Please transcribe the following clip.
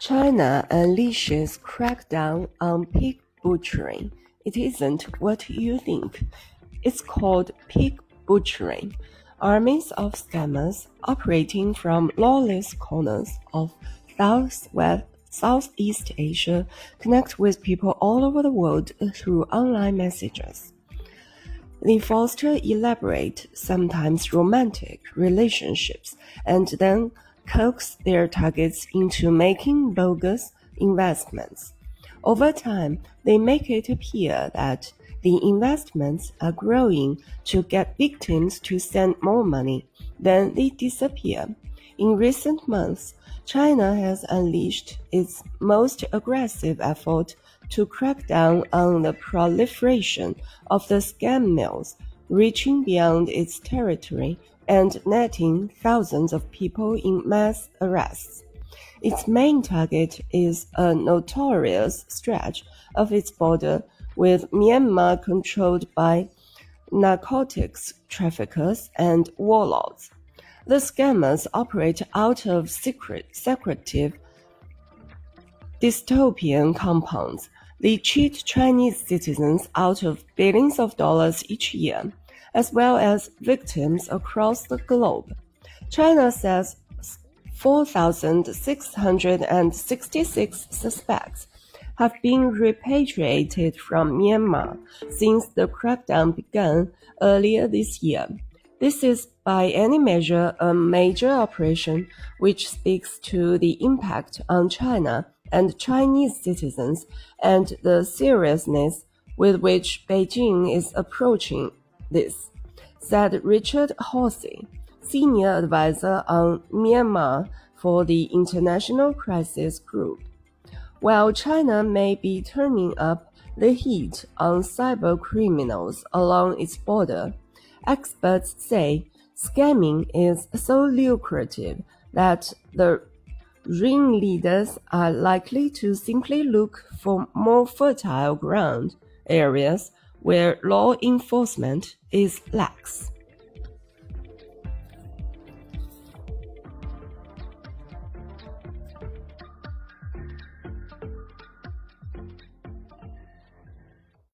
China unleashes crackdown on pig butchering. It isn't what you think. It's called pig butchering. Armies of scammers operating from lawless corners of Southwest, Southeast Asia connect with people all over the world through online messages. They foster elaborate, sometimes romantic relationships and then coax their targets into making bogus investments. Over time, they make it appear that the investments are growing to get victims to send more money. Then they disappear. In recent months, China has unleashed its most aggressive effort to crack down on the proliferation of the scam mills, reaching beyond its territory and netting thousands of people in mass arrests. Its main target is a notorious stretch of its border with Myanmar controlled by narcotics traffickers and warlords. The scammers operate out of secret, secretive dystopian compounds. They cheat Chinese citizens out of billions of dollars each year as well as victims across the globe. China says 4,666 suspects have been repatriated from Myanmar since the crackdown began earlier this year. This is by any measure a major operation which speaks to the impact on China and Chinese citizens and the seriousness with which Beijing is approaching this, said Richard Horsey, senior advisor on Myanmar for the International Crisis Group. While China may be turning up the heat on cyber criminals along its border, experts say scamming is so lucrative that the ringleaders are likely to simply look for more fertile ground areas where law enforcement is lax.